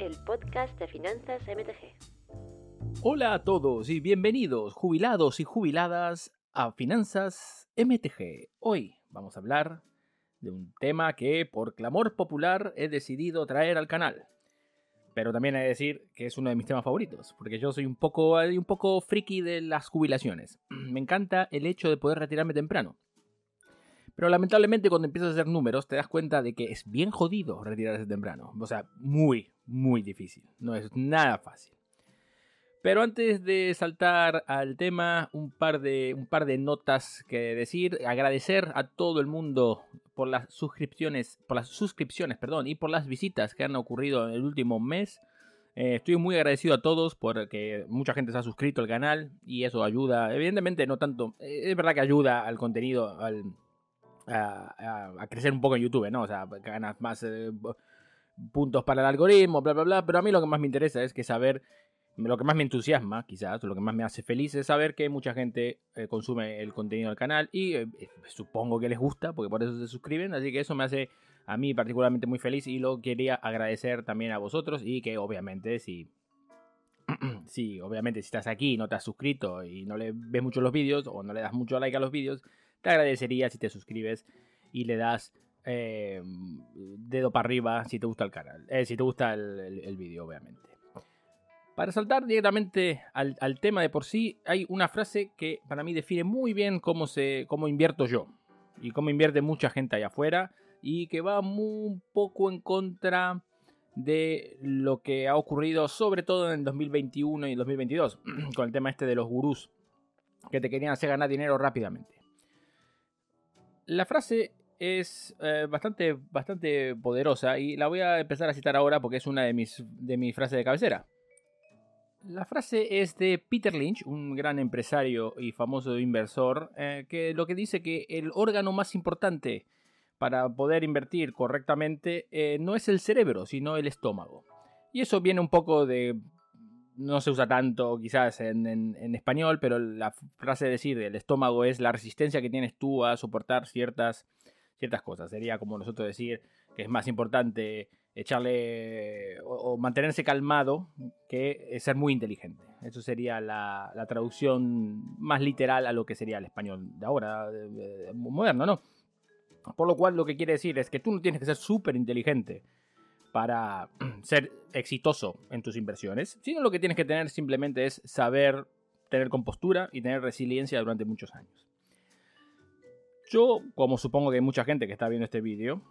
el podcast de finanzas MTG. Hola a todos y bienvenidos, jubilados y jubiladas, a Finanzas MTG. Hoy vamos a hablar de un tema que por clamor popular he decidido traer al canal. Pero también he de decir que es uno de mis temas favoritos, porque yo soy un poco, un poco friki de las jubilaciones. Me encanta el hecho de poder retirarme temprano. Pero lamentablemente cuando empiezas a hacer números te das cuenta de que es bien jodido retirarse temprano. O sea, muy, muy difícil. No es nada fácil. Pero antes de saltar al tema, un par de, un par de notas que decir. Agradecer a todo el mundo por las suscripciones, por las suscripciones, perdón, y por las visitas que han ocurrido en el último mes. Eh, estoy muy agradecido a todos porque mucha gente se ha suscrito al canal y eso ayuda. Evidentemente no tanto, eh, es verdad que ayuda al contenido, al, a, crecer un poco en YouTube, ¿no? O sea, ganas más eh, puntos para el algoritmo, bla, bla, bla. Pero a mí lo que más me interesa es que saber lo que más me entusiasma, quizás, lo que más me hace feliz es saber que mucha gente eh, consume el contenido del canal y eh, supongo que les gusta, porque por eso se suscriben, así que eso me hace a mí particularmente muy feliz y lo quería agradecer también a vosotros y que obviamente si... si obviamente si estás aquí y no te has suscrito y no le ves mucho los vídeos o no le das mucho like a los vídeos, te agradecería si te suscribes y le das dedo para arriba si te gusta el canal, si te gusta el vídeo obviamente. Para saltar directamente al, tema de por sí, hay una frase que para mí define muy bien cómo, se, cómo invierto yo y cómo invierte mucha gente allá afuera y que va un poco en contra de lo que ha ocurrido sobre todo en el 2021 y el 2022 con el tema este de los gurús que te querían hacer ganar dinero rápidamente. La frase es eh, bastante, bastante poderosa y la voy a empezar a citar ahora porque es una de mis, de mis frases de cabecera. La frase es de Peter Lynch, un gran empresario y famoso inversor, eh, que lo que dice que el órgano más importante para poder invertir correctamente eh, no es el cerebro, sino el estómago. Y eso viene un poco de... No se usa tanto quizás en, español, pero la frase de decir el estómago es la resistencia que tienes tú a soportar ciertas, ciertas cosas. Sería como nosotros decir que es más importante echarle o, mantenerse calmado que ser muy inteligente. Eso sería la, traducción más literal a lo que sería el español de ahora, moderno, ¿no? Por lo cual lo que quiere decir es que tú no tienes que ser súper inteligente para ser exitoso en tus inversiones, sino lo que tienes que tener simplemente es saber tener compostura y tener resiliencia durante muchos años. Yo, como supongo que hay mucha gente que está viendo este vídeo,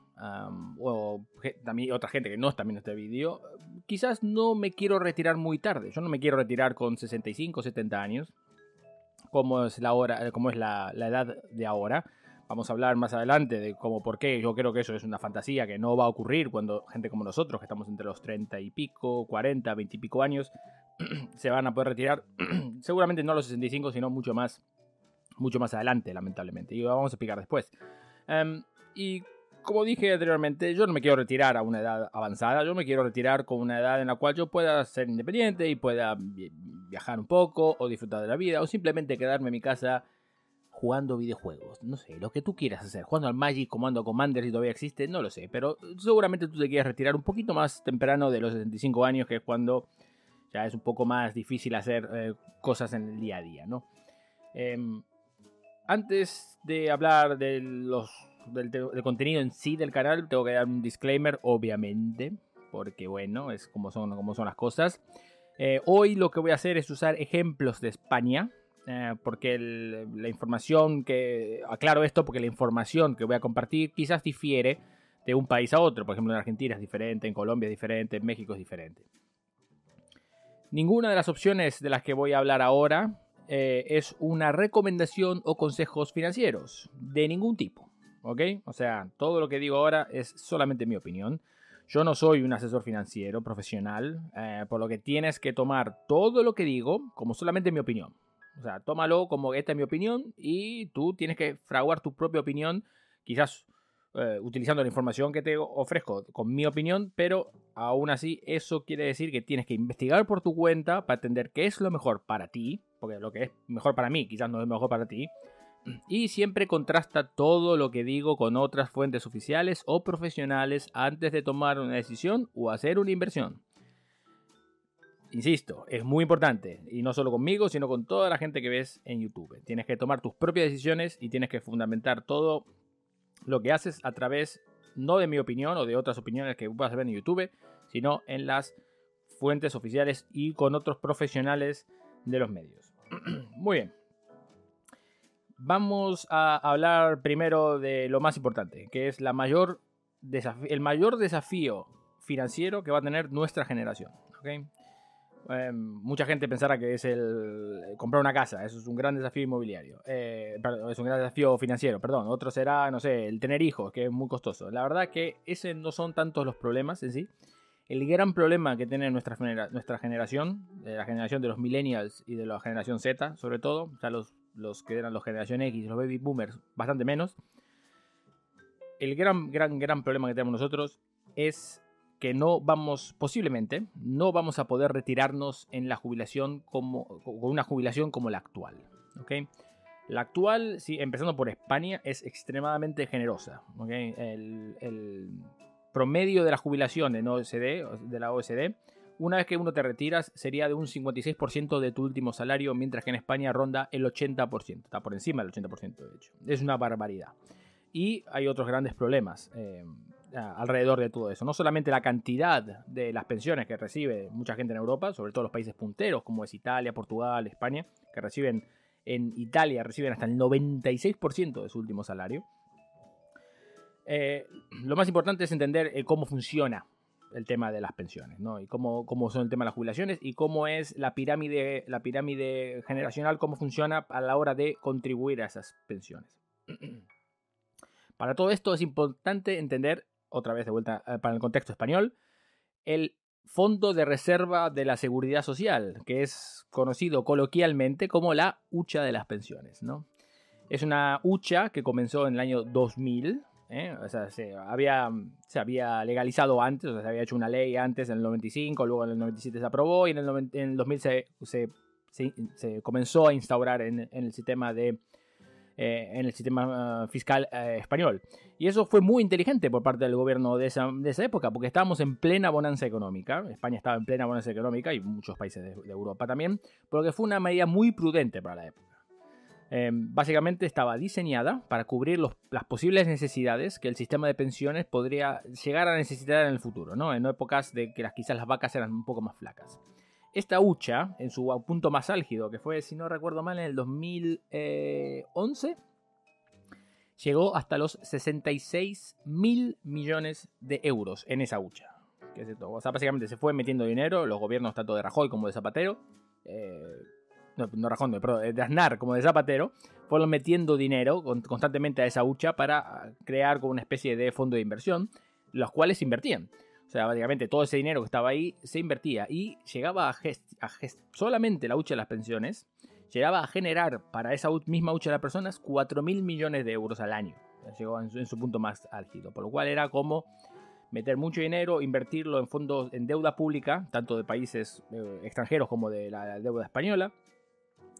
o también otra gente que no está viendo este vídeo, quizás no me quiero retirar muy tarde. Yo no me quiero retirar con 65 o 70 años, como es, la, hora, como es la, edad de ahora. Vamos a hablar más adelante de cómo, por qué. Yo creo que eso es una fantasía que no va a ocurrir cuando gente como nosotros, que estamos entre los 30 y pico, 40, 20 y pico años, se van a poder retirar. Seguramente no a los 65, sino mucho más mucho más adelante, lamentablemente. Y lo vamos a explicar después. Em, y como dije anteriormente, yo no me quiero retirar a una edad avanzada, yo me quiero retirar con una edad en la cual yo pueda ser independiente y pueda viajar un poco o disfrutar de la vida o simplemente quedarme en mi casa jugando videojuegos. No sé, lo que tú quieras hacer. Jugando al Magic, Comando Commander si todavía existe, no lo sé. Pero seguramente tú te quieres retirar un poquito más temprano de los 65 años, que es cuando ya es un poco más difícil hacer eh, cosas en el día a día, ¿no? Em, antes de hablar de los, del, contenido en sí del canal, tengo que dar un disclaimer, obviamente, porque bueno, es como son, como son las cosas. Eh, hoy lo que voy a hacer es usar ejemplos de España, eh, porque la información que, aclaro esto, porque la información que voy a compartir quizás difiere de un país a otro. Por ejemplo, en Argentina es diferente, en Colombia es diferente, en México es diferente. Ninguna de las opciones de las que voy a hablar ahora eh, es una recomendación o consejos financieros de ningún tipo. ¿Ok? O sea, todo lo que digo ahora es solamente mi opinión. Yo no soy un asesor financiero profesional, eh, por lo que tienes que tomar todo lo que digo como solamente mi opinión. O sea, tómalo como esta es mi opinión y tú tienes que fraguar tu propia opinión, quizás eh, utilizando la información que te ofrezco con mi opinión, pero aún así eso quiere decir que tienes que investigar por tu cuenta para entender qué es lo mejor para ti porque lo que es mejor para mí quizás no es mejor para ti. Y siempre contrasta todo lo que digo con otras fuentes oficiales o profesionales antes de tomar una decisión o hacer una inversión. Insisto, es muy importante. Y no solo conmigo, sino con toda la gente que ves en YouTube. Tienes que tomar tus propias decisiones y tienes que fundamentar todo lo que haces a través, no de mi opinión o de otras opiniones que puedas ver en YouTube, sino en las fuentes oficiales y con otros profesionales de los medios. muy bien. Vamos a hablar primero de lo más importante, que es el mayor desafío financiero que va a tener nuestra generación. Em, mucha gente pensará que es el comprar una casa, eso es un gran desafío inmobiliario, eh, es un gran desafío financiero, perdón. Otro será, no sé, el tener hijos, que es muy costoso. La verdad que ese no son tantos los problemas en sí. El gran problema que tiene nuestra, nuestra generación, la generación de los millennials y de la generación Z, sobre todo, ya los, los que eran los generación X los baby boomers, bastante menos. El gran, gran, gran problema que tenemos nosotros es que no vamos, posiblemente, no vamos a poder retirarnos en la jubilación como, con una jubilación como la actual. La actual, sí, empezando por España, es extremadamente generosa. El, promedio de la jubilación en OSD, de la OSD, una vez que uno te retiras, sería de un 56% de tu último salario, mientras que en España ronda el 80%. Está por encima del 80%, de hecho. Es una barbaridad. Y hay otros grandes problemas. Eh, alrededor de todo eso. No solamente la cantidad de las pensiones que recibe mucha gente en Europa, sobre todo los países punteros como es Italia, Portugal, España, que reciben en Italia reciben hasta el 96% de su último salario. Eh, lo más importante es entender eh, cómo funciona el tema de las pensiones, ¿no? Y cómo, cómo, son el tema de las jubilaciones y cómo es la pirámide, la pirámide generacional, cómo funciona a la hora de contribuir a esas pensiones. Para todo esto es importante entender otra vez de vuelta eh, para el contexto español, el Fondo de Reserva de la Seguridad Social, que es conocido coloquialmente como la hucha de las pensiones. ¿no? Es una hucha que comenzó en el año 2000, ¿eh? se había, se había legalizado antes, se había hecho una ley antes en el 95, luego en el 97 se aprobó y en el, 2000 se, se, comenzó a instaurar en el sistema de eh, en el sistema ah, fiscal eh, español. Y eso fue muy inteligente por parte del gobierno de esa, época, porque estábamos en plena bonanza económica. España estaba en plena bonanza económica y muchos países de, Europa también, porque fue una medida muy prudente para la época. Em, básicamente estaba diseñada para cubrir las posibles necesidades que el sistema de pensiones podría llegar a necesitar en el futuro, ¿no? en épocas de que las, quizás las vacas eran un poco más flacas. Esta hucha, en su punto más álgido, que fue, si no recuerdo mal, en el 2011, llegó hasta los 66 mil millones de euros en esa hucha. O sea, básicamente se fue metiendo dinero, los gobiernos tanto de Rajoy como de Zapatero, eh, no, no Rajoy, perdón, de Aznar como de Zapatero, fueron metiendo dinero constantemente a esa hucha para crear como una especie de fondo de inversión, los cuales invertían. O sea, básicamente todo ese dinero que estaba ahí se invertía y llegaba a, solamente la hucha de las pensiones, llegaba a generar para esa misma hucha de las personas 4 mil millones de euros al año. Llegó en su, punto más álgido, por lo cual era como meter mucho dinero, invertirlo en fondos, en deuda pública, tanto de países eh, extranjeros como de la deuda española,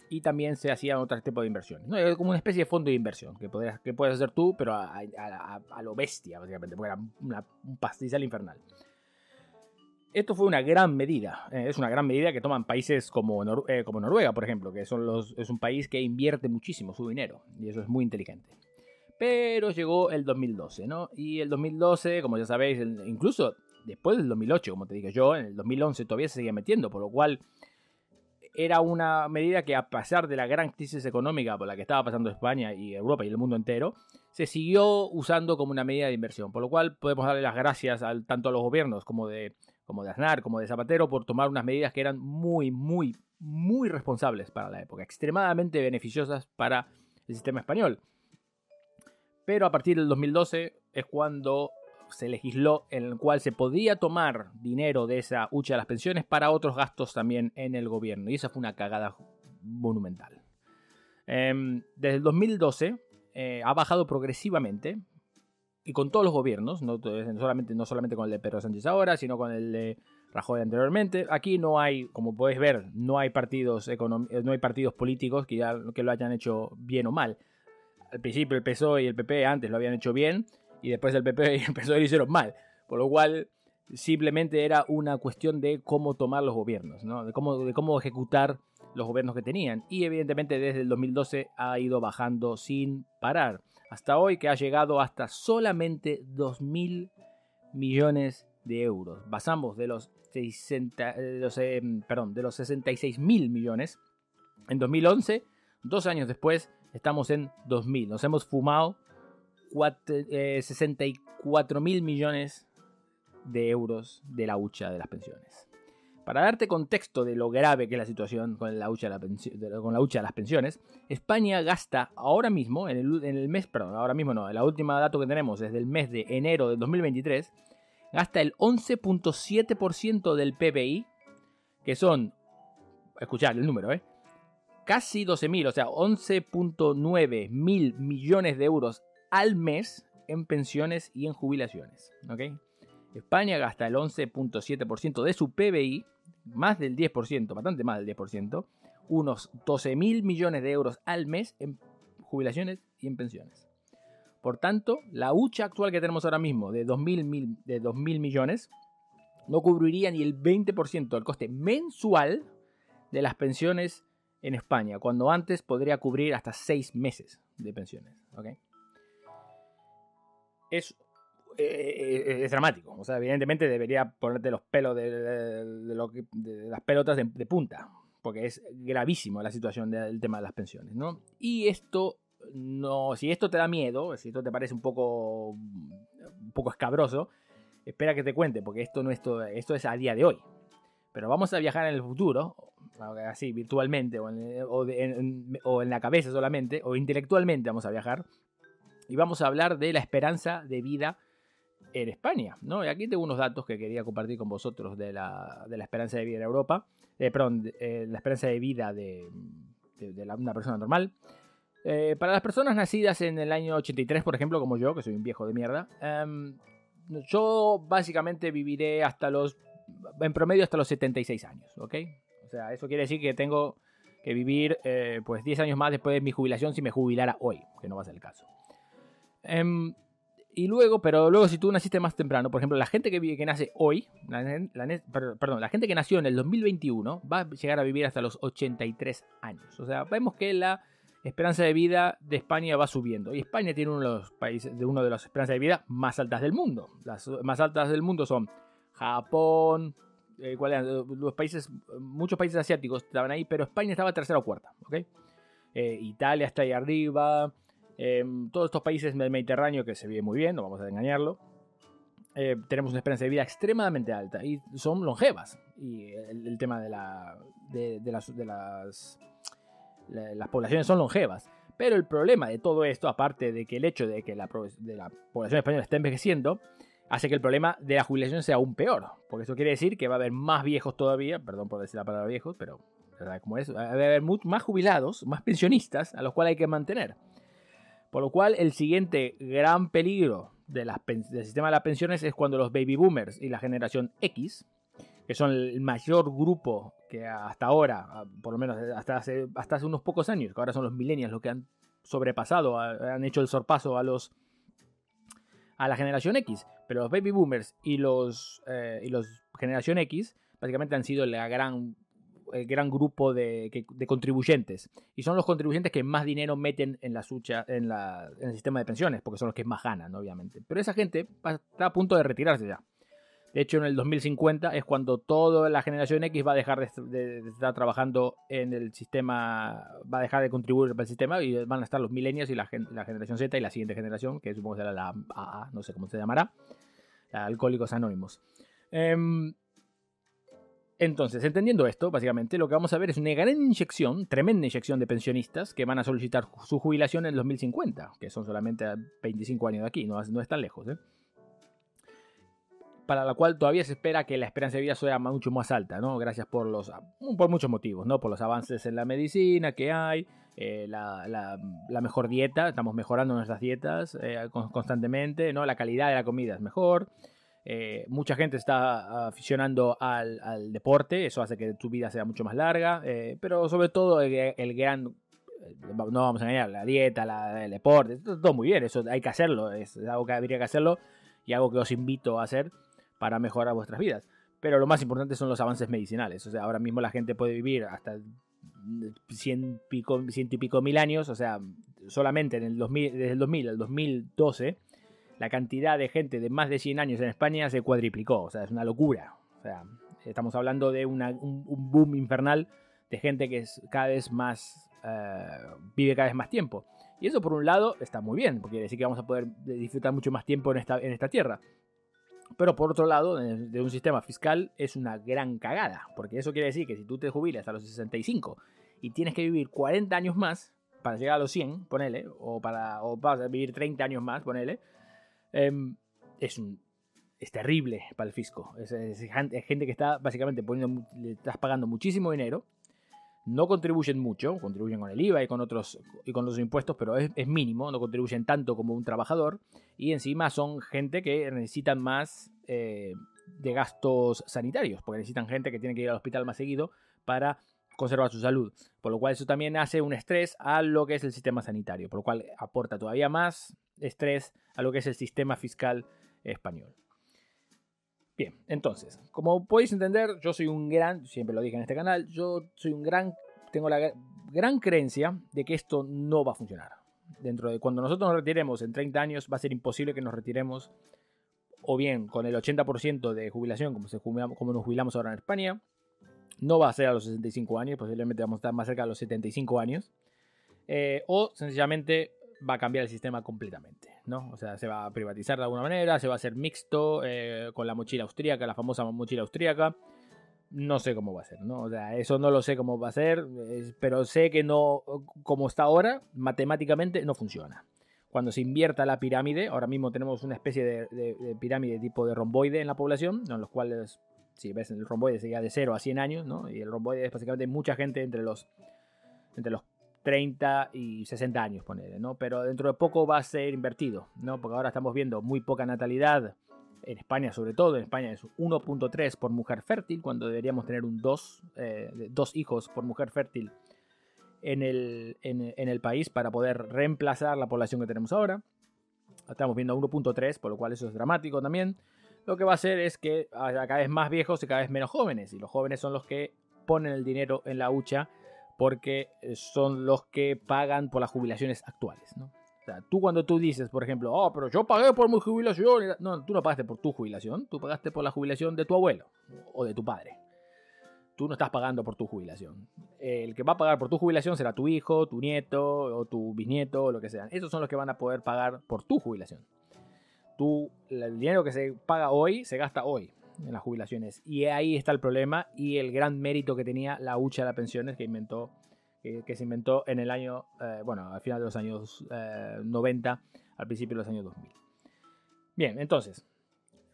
y también se hacían otros tipos de inversiones. ¿no? Era como una especie de fondo de inversión que, podías, que puedes hacer tú, pero a, lo bestia, básicamente, porque era un pastizal infernal. Esto fue una gran medida, eh, es una gran medida que toman países como, eh, como Noruega, por ejemplo, que son los, es un país que invierte muchísimo su dinero, y eso es muy inteligente. Pero llegó el 2012, ¿no? Y el 2012, como ya sabéis, incluso después del 2008, como te dije yo, en el 2011 todavía se seguía metiendo, por lo cual era una medida que a pesar de la gran crisis económica por la que estaba pasando España y Europa y el mundo entero, se siguió usando como una medida de inversión, por lo cual podemos darle las gracias al, tanto a los gobiernos como de, como de Aznar, como de Zapatero, por tomar unas medidas que eran muy, muy, muy responsables para la época, extremadamente beneficiosas para el sistema español. Pero a partir del 2012 es cuando se legisló en el cual se podía tomar dinero de esa hucha de las pensiones para otros gastos también en el gobierno. Y esa fue una cagada monumental. Em, desde el 2012 eh, ha bajado progresivamente y con todos los gobiernos, no solamente, no solamente con el de Pedro Sánchez ahora, sino con el de Rajoy anteriormente. Aquí no hay, como podéis ver, no hay partidos, eh, no hay partidos políticos que, ya, que lo hayan hecho bien o mal. Al principio el PSOE y el PP antes lo habían hecho bien, y después el PP y el PSOE lo hicieron mal. Por lo cual simplemente era una cuestión de cómo tomar los gobiernos, ¿no? de, cómo, de cómo ejecutar los gobiernos que tenían. Y evidentemente desde el 2012 ha ido bajando sin parar. Hasta hoy que ha llegado hasta solamente 2.000 millones de euros. Pasamos de los, 60, de los, eh, perdón, de los 66 mil millones en 2011. Dos años después estamos en 2000. Nos hemos fumado 64 eh, mil millones de euros de la hucha de las pensiones. Para darte contexto de lo grave que es la situación con la hucha de, las pensiones, España gasta ahora mismo, en el, mes, perdón, ahora mismo no, la última dato que tenemos desde el mes de enero de 2023, gasta el 11.7% del PBI, que son, escuchad el número, ¿eh? casi 12.000, o sea, 11.9 mil millones de euros al mes en pensiones y en jubilaciones. España gasta el 11.7% de su PBI, más del 10%, bastante más del 10%, unos 12 mil millones de euros al mes en jubilaciones y en pensiones. Por tanto, la hucha actual que tenemos ahora mismo de 2.000 de 2 millones no cubriría ni el 20% del coste mensual de las pensiones en España, cuando antes podría cubrir hasta 6 meses de pensiones. Es, eh, eh, es, dramático. O sea, evidentemente debería ponerte los pelos de, las pelotas de, punta, porque es gravísimo la situación del tema de las pensiones. ¿no? Y esto no, si esto te da miedo, si esto te parece un poco, poco escabroso, espera que te cuente, porque esto no es esto es a día de hoy. Pero vamos a viajar en el futuro, así virtualmente o en, la cabeza solamente, o intelectualmente vamos a viajar, y vamos a hablar de la esperanza de vida en España. ¿no? Y aquí tengo unos datos que quería compartir con vosotros de la, esperanza de vida en Europa, eh, perdón, eh, la esperanza de vida de, una persona normal. Eh, para las personas nacidas en el año 83, por ejemplo, como yo, que soy un viejo de mierda, em, yo básicamente viviré hasta los, en promedio hasta los 76 años, ¿ok? O sea, eso quiere decir que tengo que vivir eh, pues 10 años más después de mi jubilación si me jubilara hoy, que no va a ser el caso. Em, y luego, pero luego si tú naciste más temprano, por ejemplo, la gente que, que nace hoy, perdón, la gente que nació en el 2021 va a llegar a vivir hasta los 83 años. O sea, vemos que la esperanza de vida de España va subiendo. Y España tiene uno de los países, de uno de las esperanzas de vida más altas del mundo. Las más altas del mundo son Japón, eh, los países, muchos países asiáticos estaban ahí, pero España estaba tercera o cuarta, eh, Italia está ahí arriba, em, todos estos países del Mediterráneo que se vive muy bien, no vamos a engañarlo. Eh, tenemos una esperanza de vida extremadamente alta y son longevas. Y el, tema de, la, de, las, de las poblaciones son longevas. Pero el problema de todo esto, aparte de que el hecho de que la, población española esté envejeciendo, hace que el problema de la jubilación sea aún peor. Porque eso quiere decir que va a haber más viejos todavía, perdón por decir la palabra viejos, pero cómo es? Va a haber más jubilados, más pensionistas a los cuales hay que mantener. Por lo cual, el siguiente gran peligro de del sistema de las pensiones es cuando los baby boomers y la generación X, que son el mayor grupo que hasta ahora, por lo menos hasta hace, unos pocos años, que ahora son los millennials los que han sobrepasado, han hecho el sorpaso a los a la generación X, pero los baby boomers y los eh, y los generación X básicamente han sido la gran el gran grupo de, contribuyentes. Y son los contribuyentes que más dinero meten en la sucha en, la, en el sistema de pensiones porque son los que más ganan obviamente. Pero esa gente está a punto de retirarse ya. De hecho, en el 2050 es cuando toda la generación X va a dejar de, estar trabajando en el sistema, va a dejar de contribuir para el sistema y van a estar los millennials y la, generación Z y la siguiente generación, que supongo será la AA, no sé cómo se llamará, Alcohólicos Anónimos. Em, entonces, entendiendo esto, básicamente lo que vamos a ver es una gran inyección, tremenda inyección de pensionistas que van a solicitar su jubilación en el 2050, que son solamente 25 años de aquí, no, no es tan lejos. ¿eh? para la cual todavía se espera que la esperanza de vida sea mucho más alta, ¿no? Gracias por los por muchos motivos, ¿no? Por los avances en la medicina que hay, eh, la, mejor dieta, estamos mejorando nuestras dietas eh, constantemente, ¿no? La calidad de la comida es mejor. Eh, mucha gente está aficionando al, deporte, eso hace que tu vida sea mucho más larga, pero sobre todo el, gran no vamos a engañar, la dieta, el deporte, todo muy bien, eso hay que hacerlo, es algo que habría que hacerlo y algo que os invito a hacer para mejorar vuestras vidas. Pero lo más importante son los avances medicinales. O sea, ahora mismo la gente puede vivir hasta 100, pico, y pico mil años. O sea, solamente en el 2000, desde el 2000 al 2012, la cantidad de gente de más de 100 años en España se cuadriplicó. O sea, es una locura. O sea, estamos hablando de un, un, boom infernal de gente que es cada vez más. Eh, vive cada vez más tiempo. Y eso por un lado está muy bien, porque quiere decir que vamos a poder disfrutar mucho más tiempo en esta, en esta tierra. Pero por otro lado, de un sistema fiscal es una gran cagada, porque eso quiere decir que si tú te jubilas a los 65 y tienes que vivir 40 años más para llegar a los 100, ponele, o, para, o vas a vivir 30 años más, ponele, em, es, es terrible para el fisco. Es, gente que está básicamente poniendo, estás pagando muchísimo dinero. No contribuyen mucho, contribuyen con el IVA y con otros y con los impuestos, pero es, mínimo, no contribuyen tanto como un trabajador. Y encima son gente que necesitan más eh, de gastos sanitarios, porque necesitan gente que tiene que ir al hospital más seguido para conservar su salud, por lo cual eso también hace un estrés a lo que es el sistema sanitario, por lo cual aporta todavía más estrés a lo que es el sistema fiscal español. Bien, entonces, como podéis entender, yo soy un gran, siempre lo dije en este canal, yo soy un gran, tengo la gran creencia de que esto no va a funcionar. Dentro de cuando nosotros nos retiremos en 30 años, va a ser imposible que nos retiremos o bien con el 80% de jubilación, como, se como nos jubilamos ahora en España, no va a ser a los 65 años, posiblemente vamos a estar más cerca de los 75 años, eh, o sencillamente va a cambiar el sistema completamente, ¿no? O sea, se va a privatizar de alguna manera, se va a hacer mixto eh, con la mochila austríaca, la famosa mochila austríaca. No sé cómo va a ser, ¿no? O sea, eso no lo sé cómo va a ser, pero sé que no, como está ahora, matemáticamente no funciona. Cuando se invierta la pirámide, ahora mismo tenemos una especie de, pirámide tipo de romboide en la población, en los cuales, si ves, el romboide sería de 0 a 100 años, ¿no? Y el romboide es básicamente mucha gente entre los, entre los 30 y 60 años, ponerle, ¿no? Pero dentro de poco va a ser invertido, ¿no? Porque ahora estamos viendo muy poca natalidad, en España sobre todo, en España es 1.3 por mujer fértil, cuando deberíamos tener un 2, eh, dos hijos por mujer fértil en el, en, el país para poder reemplazar la población que tenemos ahora. Estamos viendo 1.3, por lo cual eso es dramático también. Lo que va a hacer es que haya cada vez más viejos y cada vez menos jóvenes, y los jóvenes son los que ponen el dinero en la hucha porque eh, son los que pagan por las jubilaciones actuales, ¿no? O sea, tú cuando tú dices, por ejemplo, oh, pero yo pagué por mi jubilación, no, tú no pagaste por tu jubilación, tú pagaste por la jubilación de tu abuelo o de tu padre. Tú no estás pagando por tu jubilación. El que va a pagar por tu jubilación será tu hijo, tu nieto o tu bisnieto o lo que sea. Esos son los que van a poder pagar por tu jubilación. Tú, el dinero que se paga hoy se gasta hoy en las jubilaciones. Y ahí está el problema y el gran mérito que tenía la hucha de las pensiones que inventó que, se inventó en el año, eh, bueno, al final de los años 90, eh, al principio de los años 2000. Bien, entonces,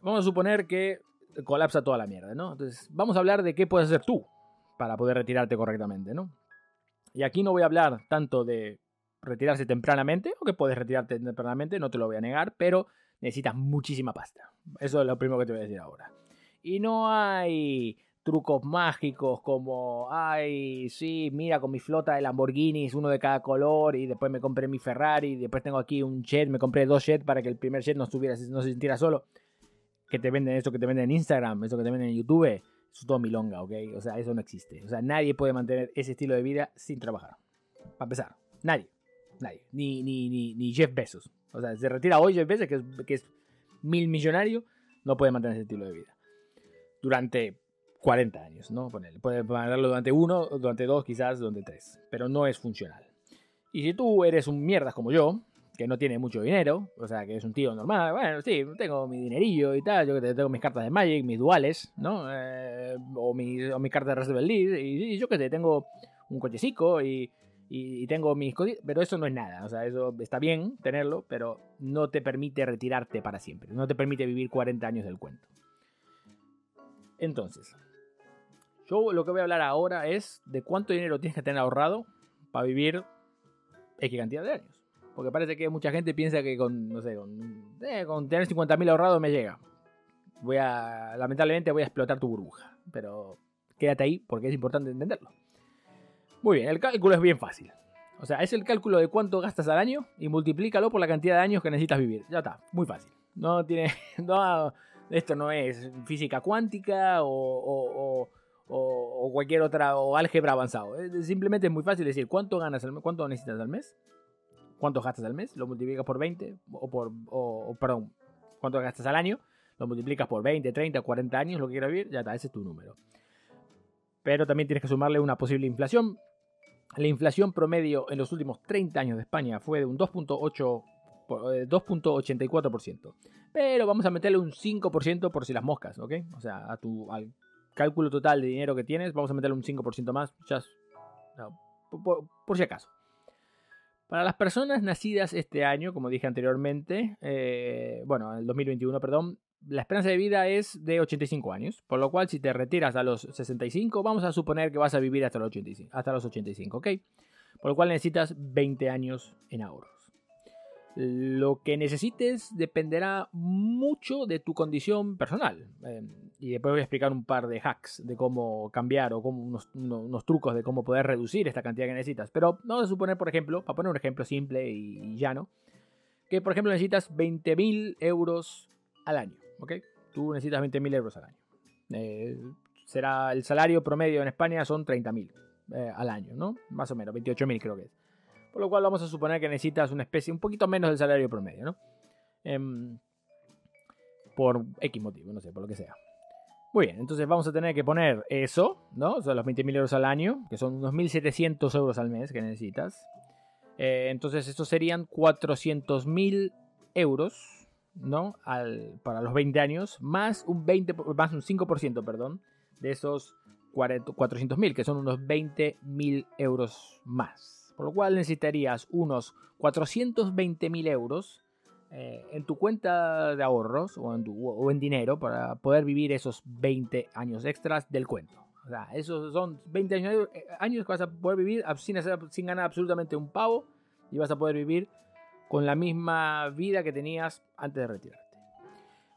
vamos a suponer que colapsa toda la mierda, ¿no? Entonces, vamos a hablar de qué puedes hacer tú para poder retirarte correctamente, ¿no? Y aquí no voy a hablar tanto de retirarse tempranamente, o que puedes retirarte tempranamente, no te lo voy a negar, pero necesitas muchísima pasta. Eso es lo primero que te voy a decir ahora. Y no hay trucos mágicos como, ay, sí, mira, con mi flota de Lamborghinis, uno de cada color, y después me compré mi Ferrari, después tengo aquí un jet, me compré dos jets para que el primer jet no se sintiera solo. Que te venden eso que te venden en Instagram, eso que te venden en YouTube, eso es todo milonga, ¿ok? O sea, eso no existe. O sea, nadie puede mantener ese estilo de vida sin trabajar. Para empezar, nadie. Nadie. Ni, ni, ni, ni Jeff Bezos. O sea, se retira hoy Jeff Bezos, que es, que es mil millonario, no puede mantener ese estilo de vida durante 40 años, ¿no? puede mandarlo durante uno, durante dos, quizás durante tres, pero no es funcional. Y si tú eres un mierda como yo, que no tiene mucho dinero, o sea, que es un tío normal, bueno, sí, tengo mi dinerillo y tal, yo que tengo mis cartas de Magic, mis duales, ¿no? Eh, o, mis, o mis cartas de Resident Evil, y, yo que sé, tengo un cochecico y, y, tengo mis cosas, pero eso no es nada, o sea, eso está bien tenerlo, pero no te permite retirarte para siempre, no te permite vivir 40 años del cuento. Entonces, yo lo que voy a hablar ahora es de cuánto dinero tienes que tener ahorrado para vivir X cantidad de años. Porque parece que mucha gente piensa que con, no sé, con, eh, con tener 50.000 ahorrados me llega. Voy a, lamentablemente voy a explotar tu burbuja. Pero quédate ahí porque es importante entenderlo. Muy bien, el cálculo es bien fácil. O sea, es el cálculo de cuánto gastas al año y multiplícalo por la cantidad de años que necesitas vivir. Ya está, muy fácil. No tiene, no, Esto no es física cuántica o, cualquier otra, o álgebra avanzado. Simplemente es muy fácil decir cuánto ganas al mes, cuánto necesitas al mes, cuánto gastas al mes, lo multiplicas por 20, o por, perdón, cuánto gastas al año, lo multiplicas por 20, 30, 40 años, lo que quieras vivir, ya está, ese es tu número. Pero también tienes que sumarle una posible inflación. La inflación promedio en los últimos 30 años de España fue de un 2.8 2.84%. Eh, Pero vamos a meterle un 5% por si las moscas, ¿ok? O sea, a tu, al cálculo total de dinero que tienes, vamos a meterle un 5% más, por, si acaso. Para las personas nacidas este año, como dije anteriormente, eh, bueno, en el 2021, perdón, la esperanza de vida es de 85 años, por lo cual si te retiras a los 65, vamos a suponer que vas a vivir hasta los 85, hasta los 85 ¿ok? Por lo cual necesitas 20 años en ahorro. Lo que necesites dependerá mucho de tu condición personal. Eh, y después voy a explicar un par de hacks de cómo cambiar o unos, trucos de cómo poder reducir esta cantidad que necesitas. Pero vamos a suponer, por ejemplo, para poner un ejemplo simple y, llano, que por ejemplo necesitas 20.000 euros al año. ¿ok? Tú necesitas 20.000 euros al año. Eh, será el salario promedio en España son 30.000 eh, al año, ¿no? Más o menos, 28.000 creo que es. Por lo cual vamos a suponer que necesitas una especie un poquito menos del salario promedio, ¿no? Em, por X motivo, no sé, por lo que sea. Muy bien, entonces vamos a tener que poner eso, ¿no? O sea, los 20.000 euros al año, que son unos 1.700 euros al mes que necesitas. Eh, entonces, estos serían 400.000 euros, ¿no? para los 20 años, más un, 20, más un 5%, perdón, de esos 400.000, que son unos 20.000 euros más. Por lo cual necesitarías unos 420.000 euros eh, en tu cuenta de ahorros o en, dinero para poder vivir esos 20 años extras del cuento. O sea, esos son 20 años, eh, años que vas a poder vivir sin, sin ganar absolutamente un pavo y vas a poder vivir con la misma vida que tenías antes de retirar.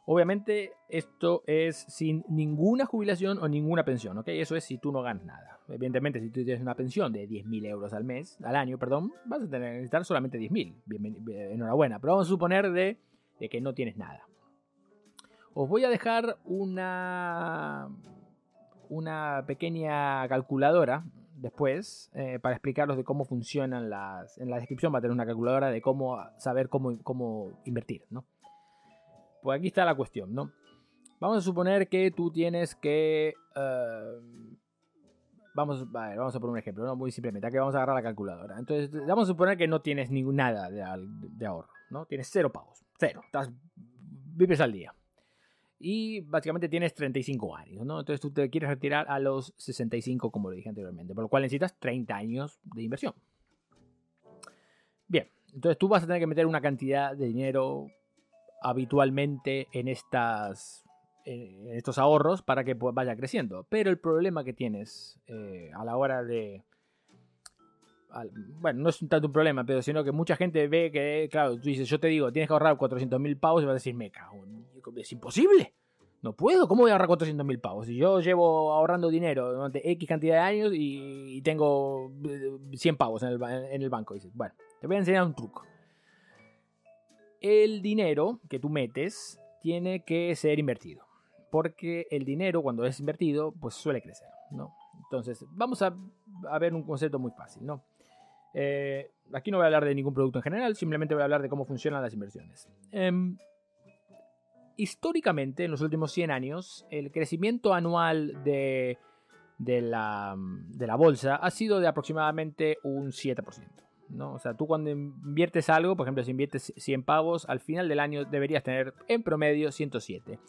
Obviamente esto es sin ninguna jubilación o ninguna pensión, ¿ok? Eso es si tú no ganas nada. Evidentemente si tú tienes una pensión de 10.000 euros al mes, al año, perdón, vas a tener, necesitar solamente 10.000. Enhorabuena, pero vamos a suponer de, que no tienes nada. Os voy a dejar una, una pequeña calculadora después eh, para explicaros de cómo funcionan las... En la descripción va a tener una calculadora de cómo saber cómo, cómo invertir, ¿no? Pues aquí está la cuestión, ¿no? Vamos a suponer que tú tienes que... Eh, vamos, a vamos a poner un ejemplo, ¿no? Muy simplemente, aquí vamos a agarrar la calculadora. Entonces, vamos a suponer que no tienes ningún, nada de, ahorro, ¿no? Tienes cero pagos, cero. Estás, vives al día. Y básicamente tienes 35 años, ¿no? Entonces tú te quieres retirar a los 65, como lo dije anteriormente, por lo cual necesitas 30 años de inversión. Bien, entonces tú vas a tener que meter una cantidad de dinero habitualmente en, estas, en estos ahorros para que vaya creciendo. Pero el problema que tienes eh, a la hora de... bueno, no es tanto un problema, pero sino que mucha gente ve que, claro, tú dices, yo te digo, tienes que ahorrar 400 mil pavos y vas a decir, me cago, es imposible. No puedo, ¿cómo voy a ahorrar 400 mil pavos? Si yo llevo ahorrando dinero durante X cantidad de años y, tengo 100 eh, pavos en el, en el banco. dices, bueno, te voy a enseñar un truco el dinero que tú metes tiene que ser invertido. Porque el dinero cuando es invertido, pues suele crecer, ¿no? Entonces, vamos a, ver un concepto muy fácil, ¿no? Eh, aquí no voy a hablar de ningún producto en general, simplemente voy a hablar de cómo funcionan las inversiones. Em, históricamente, en los últimos 100 años, el crecimiento anual de, la bolsa ha sido de aproximadamente un 7%. ¿no? O sea, tú cuando inviertes algo, por ejemplo, si inviertes 100 pavos, al final del año deberías tener en promedio 107.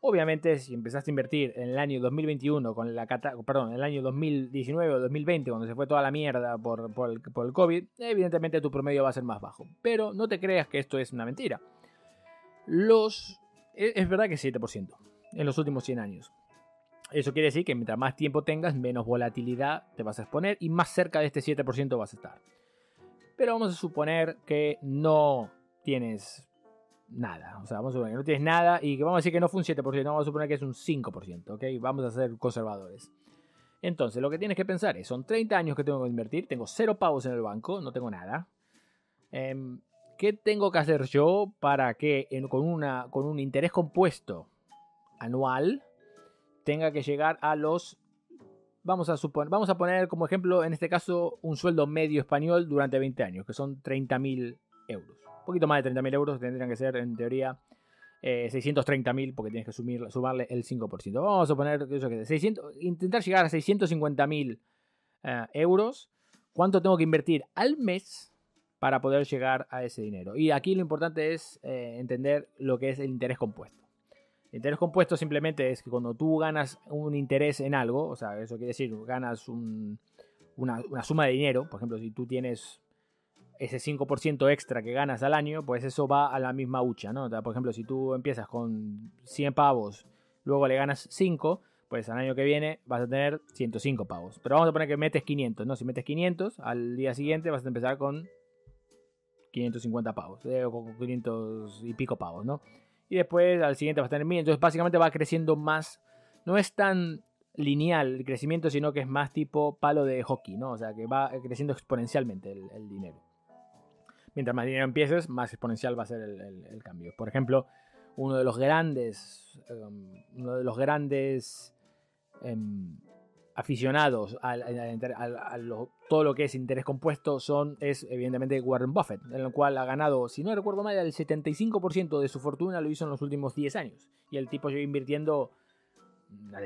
Obviamente, si empezaste a invertir en el año 2021, con la perdón, en el año 2019 o 2020, cuando se fue toda la mierda por, por, el, COVID, evidentemente tu promedio va a ser más bajo. Pero no te creas que esto es una mentira. Los. E, es verdad que es 7% en los últimos 100 años. Eso quiere decir que mientras más tiempo tengas, menos volatilidad te vas a exponer y más cerca de este 7% vas a estar. Pero vamos a suponer que no tienes nada. O sea, vamos a suponer que no tienes nada y que vamos a decir que no fue un 7%, vamos a suponer que es un 5%, ¿ok? Vamos a ser conservadores. Entonces, lo que tienes que pensar es, son 30 años que tengo que invertir, tengo cero pavos en el banco, no tengo nada. Em, ¿Qué tengo que hacer yo para que con, una, con un interés compuesto anual tenga que llegar a los vamos a vamos a poner como ejemplo en este caso un sueldo medio español durante 20 años, que son 30.000 euros. Poquito más de 30.000 euros tendrían que ser en teoría eh, 630.000 porque tienes que sumir, sumarle el 5%. Vamos a suponer eso que 600, intentar llegar a 650.000 eh, euros. ¿Cuánto tengo que invertir al mes para poder llegar a ese dinero? Y aquí lo importante es eh, entender lo que es el interés compuesto. El interés compuesto simplemente es que cuando tú ganas un interés en algo, o sea, eso quiere decir, ganas una, una, suma de dinero, por ejemplo, si tú tienes ese 5% extra que ganas al año, pues eso va a la misma hucha, ¿no? por ejemplo, si tú empiezas con 100 pavos, luego le ganas 5, pues al año que viene vas a tener 105 pavos. Pero vamos a poner que metes 500, ¿no? Si metes 500, al día siguiente vas a empezar con 550 pavos, eh, o con 500 y pico pavos, ¿no? Y después al siguiente vas a tener 1000, entonces básicamente va creciendo más, no es tan lineal el crecimiento, sino que es más tipo palo de hockey, ¿no? O sea, que va creciendo exponencialmente el dinero mientras más dinero empieces, más exponencial va a ser el, cambio. Por ejemplo, uno de los grandes, em, uno de los grandes em, aficionados a, todo lo que es interés compuesto son, es evidentemente Warren Buffett, en el cual ha ganado, si no recuerdo mal, el 75% de su fortuna lo hizo en los últimos 10 años. Y el tipo lleva invirtiendo, más,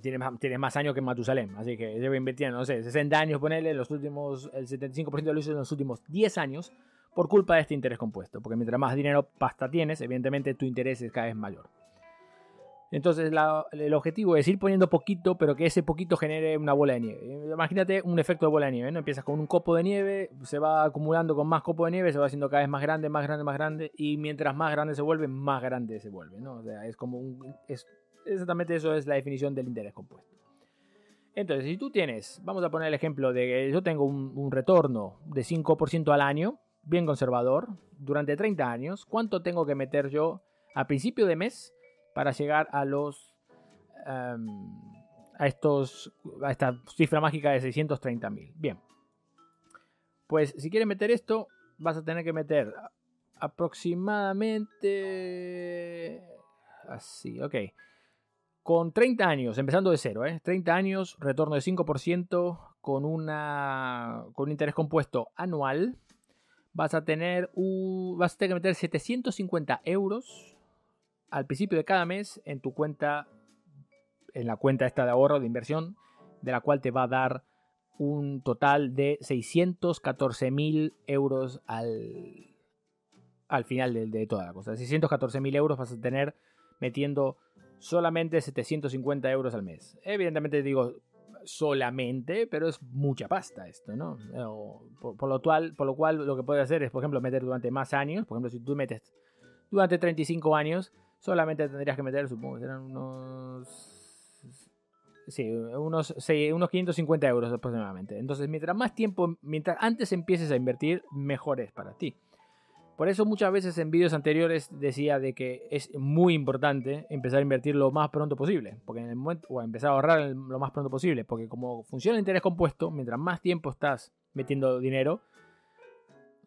tiene más años que Matusalem, así que lleva invirtiendo, no sé, 60 años, ponerle, los últimos, el 75% lo hizo en los últimos 10 años por culpa de este interés compuesto, porque mientras más dinero pasta tienes, evidentemente tu interés es cada vez mayor. Entonces el objetivo es ir poniendo poquito, pero que ese poquito genere una bola de nieve. Imagínate un efecto de bola de nieve, ¿no? Empiezas con un copo de nieve, se va acumulando con más copo de nieve, se va haciendo cada vez más grande, más grande, más grande, y mientras más grande se vuelve, más grande se vuelve, ¿no? O sea, es como un, Exactamente eso es la definición del interés compuesto. Entonces, si tú tienes, vamos a poner el ejemplo de que yo tengo un, retorno de 5% al año, bien conservador, durante 30 años, ¿cuánto tengo que meter yo a principio de mes para llegar a los... Em, a estos a esta cifra mágica de 630.000. Bien. Pues si quieres meter esto, vas a tener que meter aproximadamente así, ok. Con 30 años, empezando de cero, ¿eh? 30 años, retorno de 5% con, una, con un interés compuesto anual, vas a tener, vas a tener que meter 750 euros al principio de cada mes en tu cuenta, en la cuenta esta de ahorro de inversión, de la cual te va a dar un total de 614 mil euros al, al final de, de, toda la cosa. 614 mil euros vas a tener metiendo solamente 750 euros al mes. Evidentemente digo solamente, pero es mucha pasta esto, ¿no? Por, lo cual, por lo cual lo que puedes hacer es, por ejemplo, meter durante más años. Por ejemplo, si tú metes durante 35 años, solamente tendrías que meter, supongo serán unos... Sí, unos, unos 550 euros aproximadamente. Entonces, mientras más tiempo, mientras antes empieces a invertir, mejor es para ti. Por eso muchas veces en vídeos anteriores decía de que es muy importante empezar a invertir lo más pronto posible, porque en el momento o empezar a ahorrar lo más pronto posible, porque como funciona el interés compuesto, mientras más tiempo estás metiendo dinero,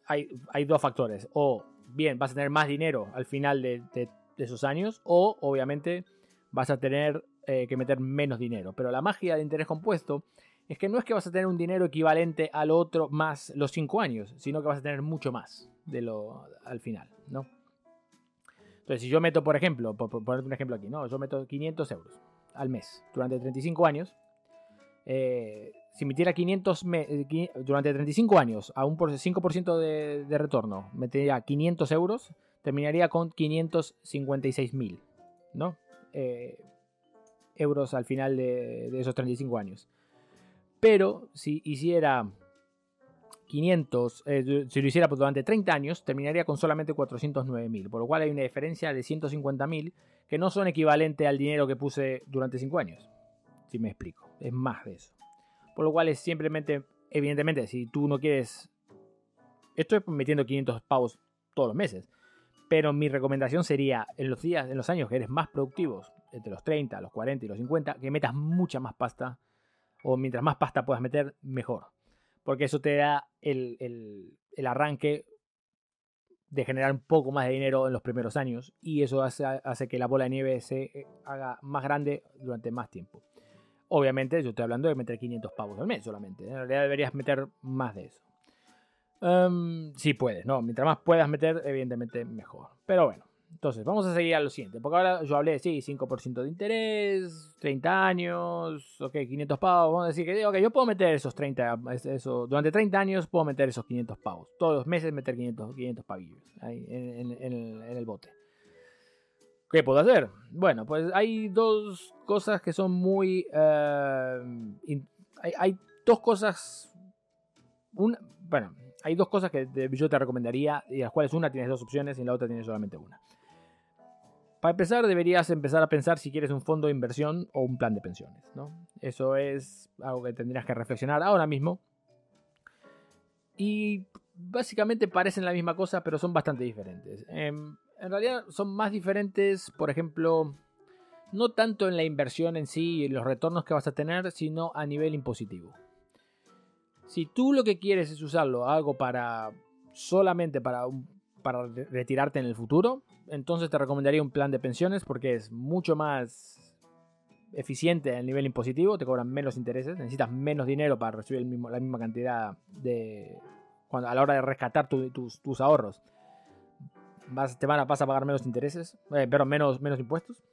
hay, hay dos factores, o bien vas a tener más dinero al final de, esos años, o obviamente vas a tener eh, que meter menos dinero. Pero la magia de interés compuesto es que no es que vas a tener un dinero equivalente al otro más los 5 años, sino que vas a tener mucho más de lo al final, ¿no? Entonces, si yo meto, por ejemplo, por, ponerte un ejemplo aquí, ¿no? Yo meto 500 euros al mes durante 35 años. Eh, si metiera 500 eh, durante 35 años a un 5% de, de retorno, metería 500 euros, terminaría con 556.000, ¿no? Eh, euros al final de, de esos 35 años. Pero si hiciera 500, eh, si lo hiciera durante 30 años, terminaría con solamente 409.000, por lo cual hay una diferencia de 150.000 que no son equivalentes al dinero que puse durante 5 años. Si me explico, es más de eso. Por lo cual es simplemente, evidentemente, si tú no quieres... Esto es metiendo 500 pavos todos los meses. Pero mi recomendación sería, en los días, en los años que eres más productivos, entre los 30, los 40 y los 50, que metas mucha más pasta. O mientras más pasta puedas meter, mejor porque eso te da el, arranque de generar un poco más de dinero en los primeros años y eso hace, hace que la bola de nieve se eh, haga más grande durante más tiempo. Obviamente, yo estoy hablando de meter 500 pavos al mes solamente. En realidad deberías meter más de eso. Um, si puedes, ¿no? Mientras más puedas meter, evidentemente mejor. Pero bueno, entonces vamos a seguir a lo siguiente. Porque ahora yo hablé, sí, 5% de interés, 30 años, ok, 500 pavos. Vamos a decir que okay, yo puedo meter esos 30, eso, durante 30 años puedo meter esos 500 pavos. Todos los meses meter 500, 500 pavillos en, el bote. ¿Qué puedo hacer? Bueno, pues hay dos cosas que son muy... Eh, hay, hay, dos cosas... Una, bueno, hay dos cosas que yo te recomendaría y las cuales una tienes dos opciones y la otra tienes solamente una. Para empezar, deberías empezar a pensar si quieres un fondo de inversión o un plan de pensiones. ¿no? Eso es algo que tendrías que reflexionar ahora mismo. Y básicamente parecen la misma cosa, pero son bastante diferentes. Em, en realidad son más diferentes, por ejemplo, no tanto en la inversión en sí y los retornos que vas a tener, sino a nivel impositivo. Si tú lo que quieres es usarlo algo para solamente para retirarte en el futuro, entonces te recomendaría un plan de pensiones porque es mucho más eficiente a nivel impositivo, te cobran menos intereses, necesitas menos dinero para recibir la misma cantidad de cuando, a la hora de rescatar tus, ahorros. Te van a, vas a pagar menos intereses, eh, pero menos, menos impuestos.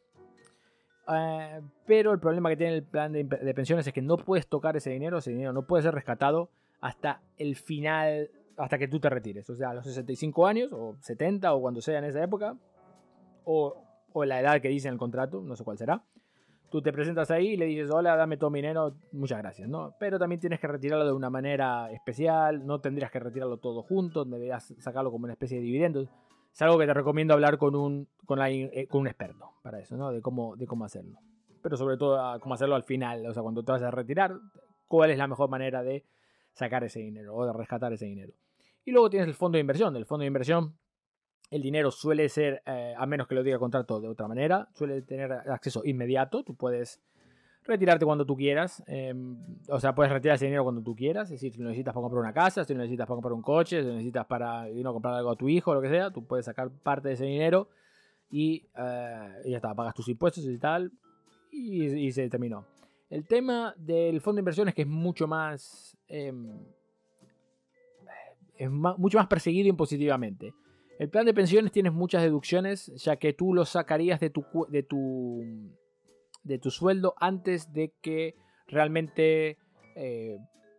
Eh, pero el problema que tiene el plan de, pensiones es que no puedes tocar ese dinero, ese dinero no puede ser rescatado hasta el final, hasta que tú te retires. O sea, a los 65 años, o 70, o cuando sea en esa época, o, o la edad que dice en el contrato, no sé cuál será. Tú te presentas ahí y le dices, hola, dame todo mi dinero, muchas gracias, ¿no? Pero también tienes que retirarlo de una manera especial, no tendrías que retirarlo todo junto, deberías sacarlo como una especie de dividendos es algo que te recomiendo hablar con un, con, eh, con un experto para eso, ¿no? De cómo, de cómo hacerlo. Pero sobre todo cómo hacerlo al final, o sea, cuando te vas a retirar, cuál es la mejor manera de sacar ese dinero o de rescatar ese dinero. Y luego tienes el fondo de inversión. El fondo de inversión, el dinero suele ser, eh, a menos que lo diga contrato de otra manera, suele tener acceso inmediato. Tú puedes retirarte cuando tú quieras. Em, o sea, puedes retirar ese dinero cuando tú quieras. Es decir, si lo necesitas para comprar una casa, si lo necesitas para comprar un coche, si lo necesitas para ir a comprar algo a tu hijo, lo que sea, tú puedes sacar parte de ese dinero y, eh, ya está, pagas tus impuestos y tal. Y, se terminó. El tema del fondo de inversión es que es mucho más. Es mucho más perseguido impositivamente. El plan de pensiones tienes muchas deducciones, ya que tú lo sacarías de tu, de tu de tu sueldo antes de que realmente eh,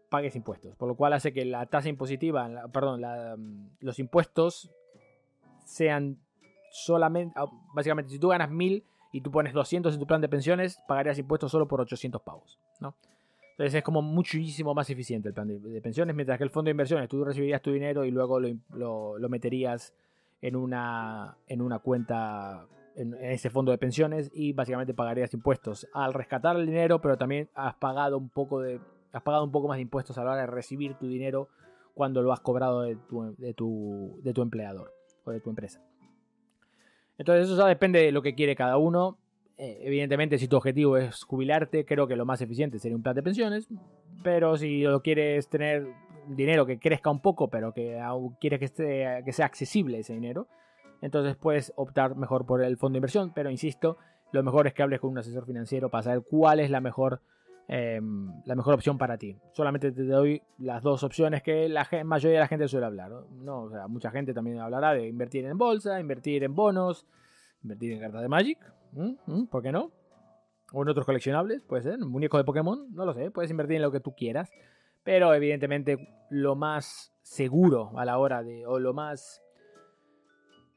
pagues impuestos. Por lo cual hace que la tasa impositiva, perdón, mm, los impuestos sean solamente, ah, básicamente, si tú ganas 1000 y tú pones 200 en tu plan de pensiones, pagarías impuestos solo por 800 pavos, ¿no? Entonces es como muchísimo más eficiente el plan de, pensiones, mientras que el fondo de inversiones, tú recibirías tu dinero y luego lo, lo meterías en una, en una cuenta en, ese fondo de pensiones y básicamente pagarías impuestos al rescatar el dinero, pero también has pagado un poco de has pagado un poco más de impuestos a la hora de recibir tu dinero cuando lo has cobrado de tu, de tu, de tu empleador o de tu empresa. Entonces eso depende de lo que quiere cada uno. Eh, evidentemente si tu objetivo es jubilarte, creo que lo más eficiente sería un plan de pensiones. Pero si lo quieres tener dinero que crezca un poco, pero que quieres que, que sea accesible ese dinero, entonces puedes optar mejor por el fondo de inversión, pero insisto, lo mejor es que hables con un asesor financiero para saber cuál es la mejor, em, la mejor opción para ti. Solamente te doy las dos opciones que la mayoría de la gente suele hablar. ¿no? O sea, mucha gente también hablará de invertir en bolsa, invertir en bonos, invertir en cartas de Magic, ¿por qué no? O en otros coleccionables, puede ser, muñeco de Pokémon, no lo sé, puedes invertir en lo que tú quieras. Pero evidentemente lo más seguro a la hora de, o lo más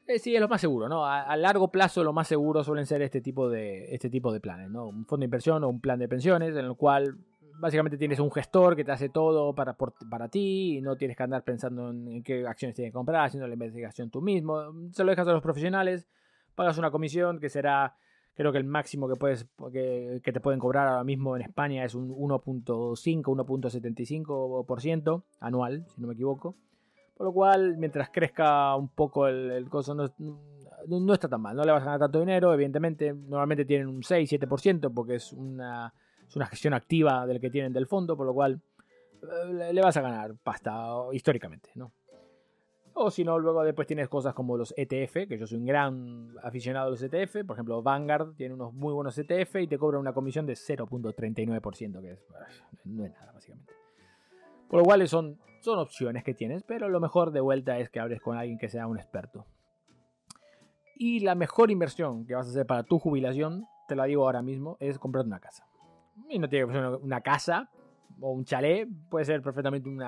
eh, sí, es lo más seguro, ¿no? A, largo plazo lo más seguro suelen ser este tipo de, este tipo de planes, ¿no? Un fondo de inversión o un plan de pensiones en el cual básicamente tienes un gestor que te hace todo para, para ti y no tienes que andar pensando en, qué acciones tienes que comprar, haciendo la investigación tú mismo. Se lo dejas a los profesionales, pagas una comisión que será, creo que el máximo que, puedes, que, te pueden cobrar ahora mismo en España es un 1.5, 1.75% anual, si no me equivoco. Por lo cual, mientras crezca un poco el, el coso, no, no, está tan mal. No le vas a ganar tanto dinero. Evidentemente, normalmente tienen un 6-7% porque es una, es una gestión activa del que tienen del fondo. Por lo cual, eh, le vas a ganar pasta históricamente. ¿no? O si no, luego después tienes cosas como los ETF, que yo soy un gran aficionado a los ETF. Por ejemplo, Vanguard tiene unos muy buenos ETF y te cobra una comisión de 0.39%, que es, no es nada, básicamente. Por lo cual son, son opciones que tienes, pero lo mejor de vuelta es que hables con alguien que sea un experto. Y la mejor inversión que vas a hacer para tu jubilación, te la digo ahora mismo, es comprar una casa. Y no tiene que ser una casa o un chalet, puede ser perfectamente un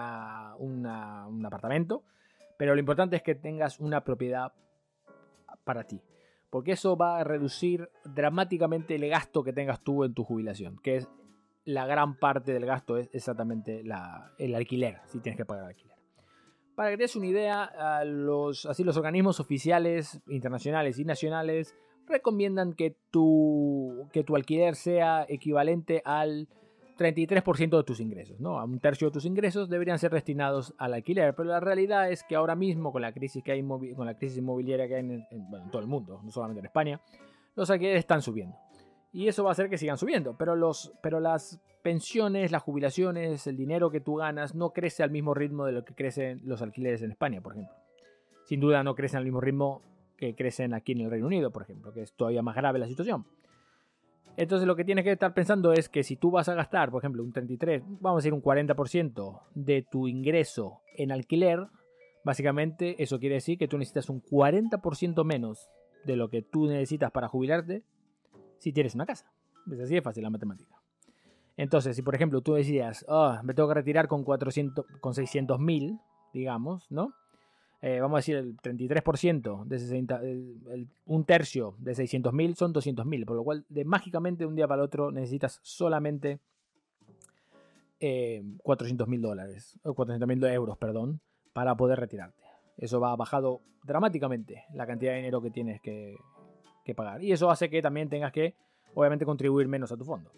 apartamento pero lo importante es que tengas una propiedad para ti. Porque eso va a reducir dramáticamente el gasto que tengas tú en tu jubilación. Que es la gran parte del gasto es exactamente el alquiler, si tienes que pagar alquiler. Para que te des una idea, los, así los organismos oficiales, internacionales y nacionales recomiendan que tu, que tu alquiler sea equivalente al 33% de tus ingresos, ¿no? A un tercio de tus ingresos deberían ser destinados al alquiler, pero la realidad es que ahora mismo con la crisis que hay con la crisis inmobiliaria que hay en, todo el mundo, no solamente en España, los alquileres están subiendo. Y eso va a hacer que sigan subiendo, pero los pero las pensiones, las jubilaciones, el dinero que tú ganas no crece al mismo ritmo de lo que crecen los alquileres en España, por ejemplo. Sin duda no crecen al mismo ritmo que crecen aquí en el Reino Unido, por ejemplo, que es todavía más grave la situación. Entonces lo que tienes que estar pensando es que si tú vas a gastar, por ejemplo, un 33, vamos a decir un 40% de tu ingreso en alquiler, básicamente eso quiere decir que tú necesitas un 40% menos de lo que tú necesitas para jubilarte si tienes una casa. Es así de fácil la matemática. Entonces, si por ejemplo tú decías, oh, me tengo que retirar con, 400, con 600 mil, digamos, ¿no? Eh, vamos a decir, el 33% de 60, un tercio de 600.000 son 200.000, por lo cual de mágicamente de un día para el otro necesitas solamente eh, 400.000 dólares, o 400.000 euros, perdón, para poder retirarte. Eso va bajado dramáticamente la cantidad de dinero que tienes que, pagar. Y eso hace que también tengas que, obviamente, contribuir menos a tu fondo.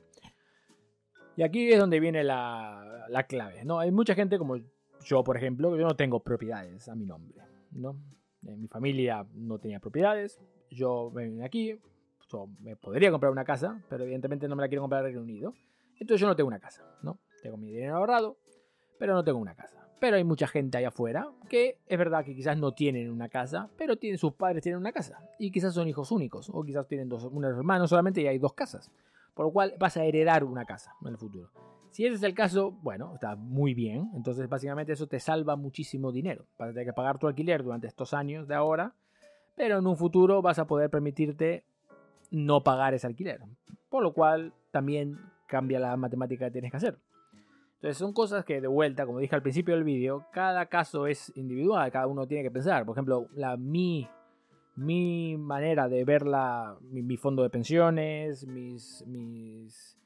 Y aquí es donde viene la, la clave. ¿no? Hay mucha gente como yo, por ejemplo, yo no tengo propiedades a mi nombre, ¿no? mi familia no tenía propiedades, yo me vine aquí, yo me podría comprar una casa, pero evidentemente no me la quiero comprar en Reino Unido. Entonces yo no tengo una casa, ¿no? Tengo mi dinero ahorrado, pero no tengo una casa. Pero hay mucha gente allá afuera que es verdad que quizás no tienen una casa, pero tienen, sus padres tienen una casa. Y quizás son hijos únicos, o quizás tienen dos, un hermano solamente y hay dos casas. Por lo cual vas a heredar una casa en el futuro. Si ese es el caso, bueno, está muy bien. Entonces, básicamente eso te salva muchísimo dinero. Vas a tener que pagar tu alquiler durante estos años de ahora, pero en un futuro vas a poder permitirte no pagar ese alquiler. Por lo cual también cambia la matemática que tienes que hacer. Entonces son cosas que de vuelta, como dije al principio del vídeo, cada caso es individual, cada uno tiene que pensar. Por ejemplo, la, mi, mi manera de ver la, mi, fondo de pensiones, mis, mis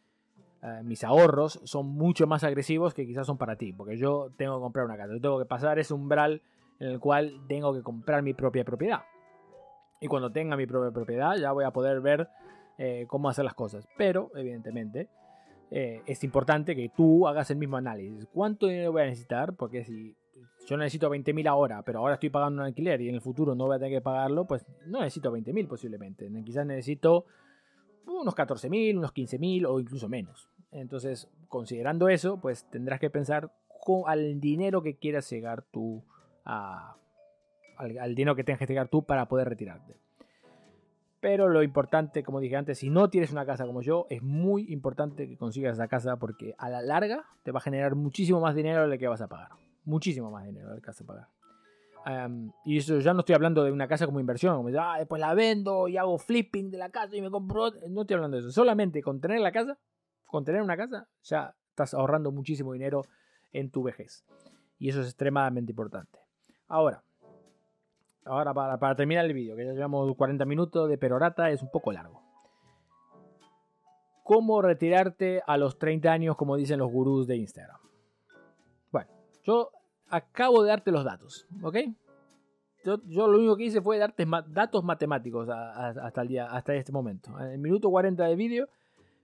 eh, mis ahorros son mucho más agresivos que quizás son para ti, porque yo tengo que comprar una casa, yo tengo que pasar ese umbral en el cual tengo que comprar mi propia propiedad. Y cuando tenga mi propia propiedad ya voy a poder ver eh, cómo hacer las cosas. Pero, evidentemente, eh, es importante que tú hagas el mismo análisis. ¿Cuánto dinero voy a necesitar? Porque si yo necesito 20.000 ahora, pero ahora estoy pagando un alquiler y en el futuro no voy a tener que pagarlo, pues no necesito 20.000 posiblemente. Quizás necesito unos 14.000, unos 15.000 o incluso menos. Entonces, considerando eso, pues tendrás que pensar al dinero que quieras llegar tú al, dinero que tengas que llegar tú para poder retirarte. Pero lo importante, como dije antes, si no tienes una casa como yo, es muy importante que consigas esa casa porque a la larga te va a generar muchísimo más dinero del que vas a pagar. Muchísimo más dinero del que vas a pagar. y eso ya no estoy hablando de una casa como inversión, como ah, después la vendo y hago flipping de la casa y me compro. No estoy hablando de eso. Solamente con tener la casa con tener una casa ya estás ahorrando muchísimo dinero en tu vejez. Y eso es extremadamente importante. Ahora, ahora para, terminar el vídeo, que ya llevamos 40 minutos de perorata, es un poco largo. ¿Cómo retirarte a los 30 años, como dicen los gurús de Instagram? Bueno, yo acabo de darte los datos, ¿ok? Yo, lo único que hice fue darte datos matemáticos hasta, el día, hasta este momento. En el minuto 40 de vídeo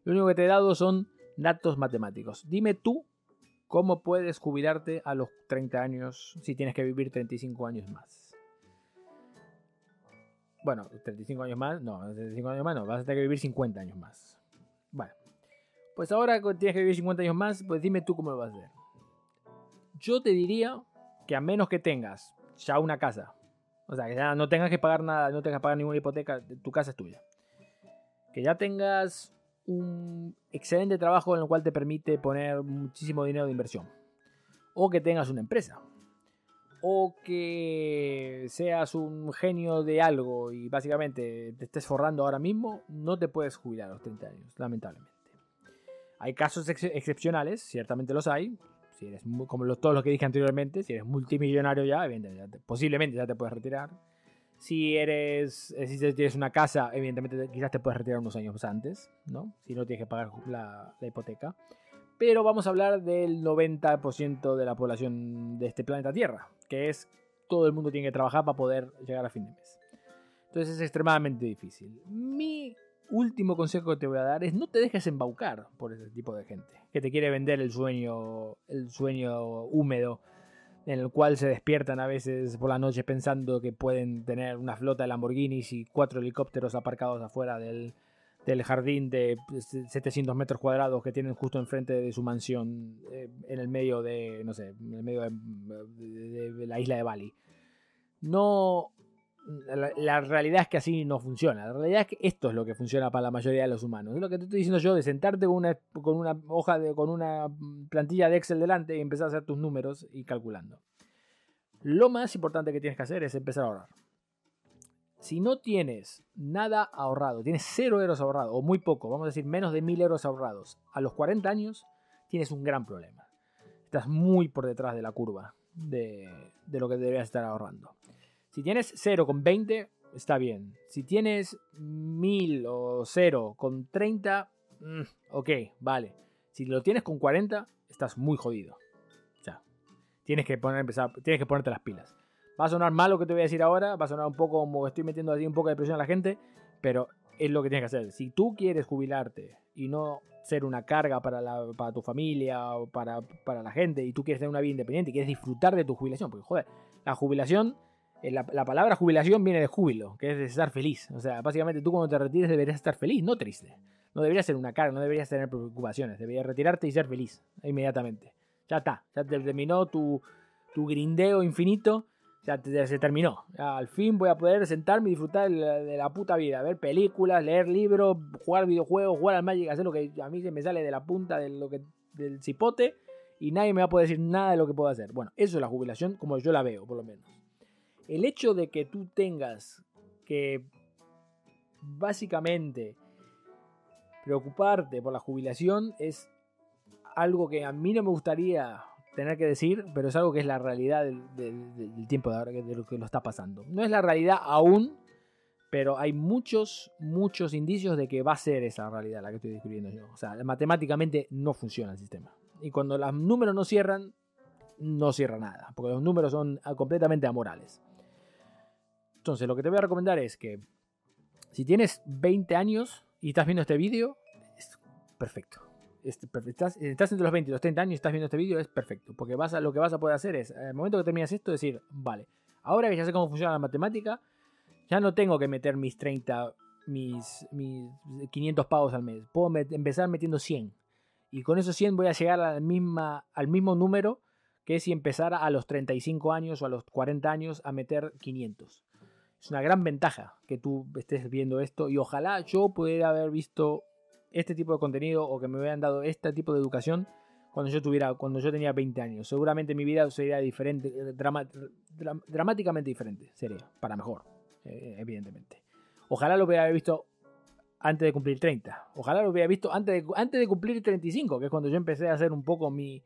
lo único que te he dado son datos matemáticos. Dime tú cómo puedes jubilarte a los 30 años si tienes que vivir 35 años más. Bueno, 35 años más, no, 35 años más no, vas a tener que vivir 50 años más. Bueno, pues ahora que tienes que vivir 50 años más, pues dime tú cómo lo vas a hacer. Yo te diría que a menos que tengas ya una casa. O sea, que ya no tengas que pagar nada, no tengas que pagar ninguna hipoteca, tu casa es tuya. Que ya tengas un excelente trabajo en el cual te permite poner muchísimo dinero de inversión. O que tengas una empresa. O que seas un genio de algo y básicamente te estés forrando ahora mismo, no te puedes jubilar a los 30 años, lamentablemente. Hay casos excepcionales, ciertamente los hay. Si eres como todos los que dije anteriormente, si eres multimillonario ya, posiblemente ya te puedes retirar. Si eres, eh, si tienes una casa, evidentemente quizás te puedes retirar unos años antes, ¿no? Si no tienes que pagar la, hipoteca. Pero vamos a hablar del 90% de la población de este planeta Tierra, que es todo el mundo tiene que trabajar para poder llegar a fin de mes. Entonces es extremadamente difícil. Mi último consejo que te voy a dar es no te dejes embaucar por ese tipo de gente que te quiere vender el sueño, el sueño húmedo en el cual se despiertan a veces por la noche pensando que pueden tener una flota de Lamborghinis y cuatro helicópteros aparcados afuera del, jardín de 700 metros cuadrados que tienen justo enfrente de su mansión eh, en el medio de, no sé, en el medio de la isla de Bali. No, la, realidad es que así no funciona. La realidad es que esto es lo que funciona para la mayoría de los humanos. Es lo que te estoy diciendo yo de sentarte con una, con una hoja, de, con una plantilla de Excel delante y empezar a hacer tus números y calculando. Lo más importante que tienes que hacer es empezar a ahorrar. Si no tienes nada ahorrado, tienes cero euros ahorrados, o muy poco, vamos a decir menos de mil euros ahorrados, a los 40 años, tienes un gran problema. Estás muy por detrás de la curva de, de lo que deberías estar ahorrando. Si tienes 0 con 20, está bien. Si tienes 1000 o 0 con 30, mm, ok, vale. Si lo tienes con 40, estás muy jodido. O sea, tienes que, poner, empezar, tienes que ponerte las pilas. Va a sonar mal lo que te voy a decir ahora, va a sonar un poco como estoy metiendo así un poco de presión a la gente, pero es lo que tienes que hacer. Si tú quieres jubilarte y no ser una carga para, la, para tu familia o para, para la gente y tú quieres tener una vida independiente y quieres disfrutar de tu jubilación, porque joder, la jubilación eh, la, palabra jubilación viene de júbilo, que es de estar feliz. O sea, básicamente tú cuando te retires deberías estar feliz, no triste. No deberías ser una carga, no deberías tener preocupaciones. Deberías retirarte y ser feliz inmediatamente. Ya está, ya terminó tu, tu grindeo infinito. Ya, se terminó. al fin voy a poder sentarme y disfrutar de la, puta vida. Ver películas, leer libros, jugar videojuegos, jugar al Magic, hacer lo que a mí se me sale de la punta de lo que, del cipote y nadie me va a poder decir nada de lo que puedo hacer. Bueno, eso es la jubilación como yo la veo, por lo menos el hecho de que tú tengas que básicamente preocuparte por la jubilación es algo que a mí no me gustaría tener que decir, pero es algo que es la realidad del, tiempo de ahora, de lo que lo está pasando. No es la realidad aún, pero hay muchos, muchos indicios de que va a ser esa realidad la que estoy describiendo yo. O sea, matemáticamente no funciona el sistema. Y cuando los números no cierran, no cierra nada, porque los números son completamente amorales. Entonces, lo que te voy a recomendar es que si tienes 20 años y estás viendo este vídeo, es perfecto. Estás, estás, entre los 20 y los 30 años y estás viendo este vídeo, es perfecto. Porque vas a, lo que vas a poder hacer es, al momento que terminas esto, decir, vale, ahora que ya sé cómo funciona la matemática, ya no tengo que meter mis 30, mis, mis 500 pavos al mes. Puedo empezar metiendo 100. Y con esos 100 voy a llegar a la misma, al mismo número que si empezara a los 35 años o a los 40 años a meter 500 es una gran ventaja que tú estés viendo esto y ojalá yo pudiera haber visto este tipo de contenido o que me hubieran dado este tipo de educación cuando yo tuviera cuando yo tenía 20 años. Seguramente mi vida sería diferente, eh, dramáticamente diferente, sería para mejor, eh, evidentemente. Ojalá lo hubiera visto antes de cumplir 30. Ojalá lo hubiera visto antes de, antes de cumplir 35, que es cuando yo empecé a hacer un poco mi,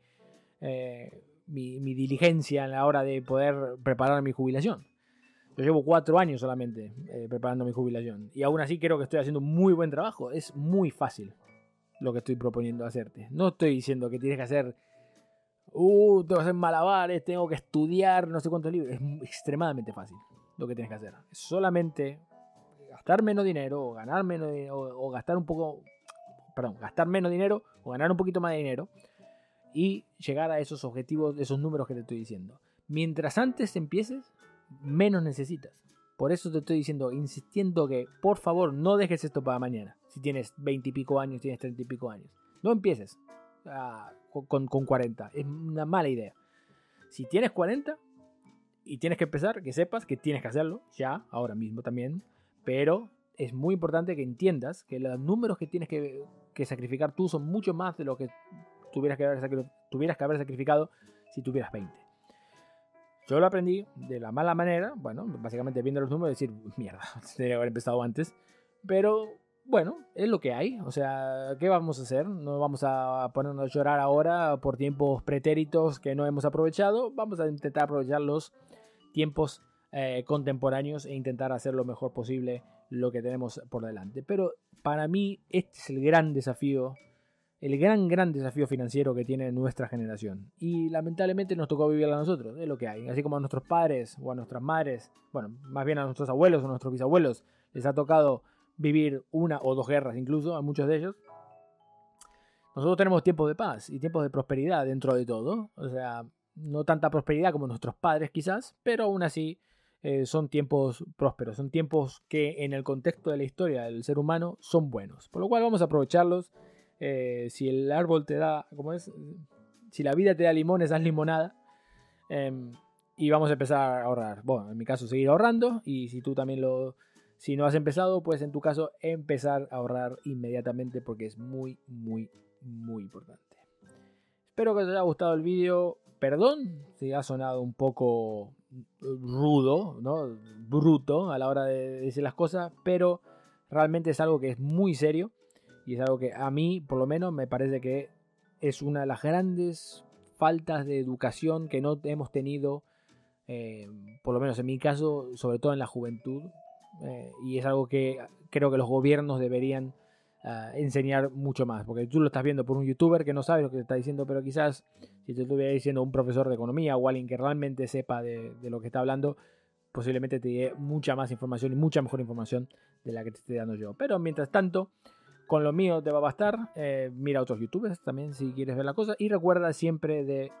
eh, mi, mi diligencia a la hora de poder preparar mi jubilación. Yo llevo cuatro años solamente eh, preparando mi jubilación. Y aún así creo que estoy haciendo muy buen trabajo. Es muy fácil lo que estoy proponiendo hacerte. No estoy diciendo que tienes que hacer. Uh, tengo que hacer malabares, tengo que estudiar, no sé cuántos libros. Es extremadamente fácil lo que tienes que hacer. Solamente gastar menos dinero o ganar menos o, gastar un poco. Perdón, gastar menos dinero o ganar un poquito más de dinero y llegar a esos objetivos, esos números que te estoy diciendo. Mientras antes empieces, menos necesitas. Por eso te estoy diciendo, insistiendo que por favor no dejes esto para mañana. Si tienes 20 y pico años, tienes 30 y pico años. No empieces ah, con, con 40. Es una mala idea. Si tienes 40, y tienes que empezar, que sepas que tienes que hacerlo, ya, ahora mismo también, pero es muy importante que entiendas que los números que tienes que, sacrificar tú son mucho más de lo que tuvieras que, haber, tuvieras que haber sacrificado si tuvieras 20. Yo lo aprendí de la mala manera, bueno, básicamente viendo los números, decir, mierda, debería haber empezado antes, pero bueno, es lo que hay. O sea, ¿qué vamos a hacer? No vamos a ponernos a llorar ahora por tiempos pretéritos que no hemos aprovechado. Vamos a intentar aprovechar los tiempos eh, contemporáneos e intentar hacer lo mejor posible lo que tenemos por delante. Pero para mí este es el gran desafío, el gran, gran desafío financiero que tiene nuestra generación. Y lamentablemente nos tocó vivirlo a nosotros, es lo que hay. Así como a nuestros padres o a nuestras madres, bueno, más bien a nuestros abuelos o a nuestros bisabuelos, les ha tocado vivir una o dos guerras incluso, a muchos de ellos. Nosotros tenemos tiempos de paz y tiempos de prosperidad dentro de todo. O sea, no tanta prosperidad como nuestros padres quizás, pero aún así eh, son tiempos prósperos, son tiempos que en el contexto de la historia del ser humano son buenos. Por lo cual vamos a aprovecharlos. Eh, si el árbol te da, ¿cómo es? Si la vida te da limones, haz limonada. Em, y vamos a empezar a ahorrar. Bueno, en mi caso seguir ahorrando y si tú también lo, si no has empezado, pues en tu caso empezar a ahorrar inmediatamente porque es muy, muy, muy importante. Espero que os haya gustado el vídeo. Perdón si ha sonado un poco rudo, ¿no? bruto a la hora de decir las cosas, pero realmente es algo que es muy serio y es algo que a mí, por lo menos, me parece que es una de las grandes faltas de educación que no hemos tenido, eh, por lo menos en mi caso, sobre todo en la juventud, eh, y es algo que creo que los gobiernos deberían ah, enseñar mucho más, porque tú lo estás viendo por un youtuber que no sabe lo que te está diciendo, pero quizás si te estuviera diciendo un profesor de economía o alguien que realmente sepa de, lo que está hablando, posiblemente te dé mucha más información y mucha mejor información de la que te estoy dando yo. Pero mientras tanto, con lo mío te va a bastar. Eh, mira otros youtubers también si quieres ver la cosa. Y recuerda siempre de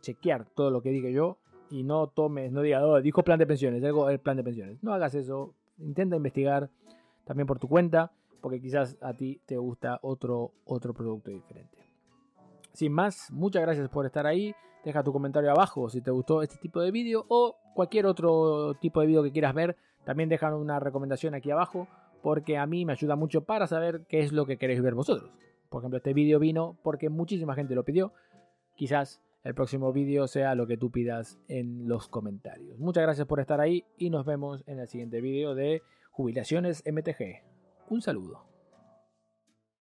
chequear todo lo que diga yo y no tomes, no digas, oh, dijo plan de pensiones, algo el plan de pensiones. No hagas eso, intenta investigar también por tu cuenta, porque quizás a ti te gusta otro, otro producto diferente. Sin más, muchas gracias por estar ahí. Deja tu comentario abajo si te gustó este tipo de vídeo o cualquier otro tipo de vídeo que quieras ver. También deja una recomendación aquí abajo porque a mí me ayuda mucho para saber qué es lo que queréis ver vosotros. Por ejemplo, este vídeo vino porque muchísima gente lo pidió. Quizás el próximo vídeo sea lo que tú pidas en los comentarios. Muchas gracias por estar ahí y nos vemos en el siguiente vídeo de Jubilaciones MTG. Un saludo.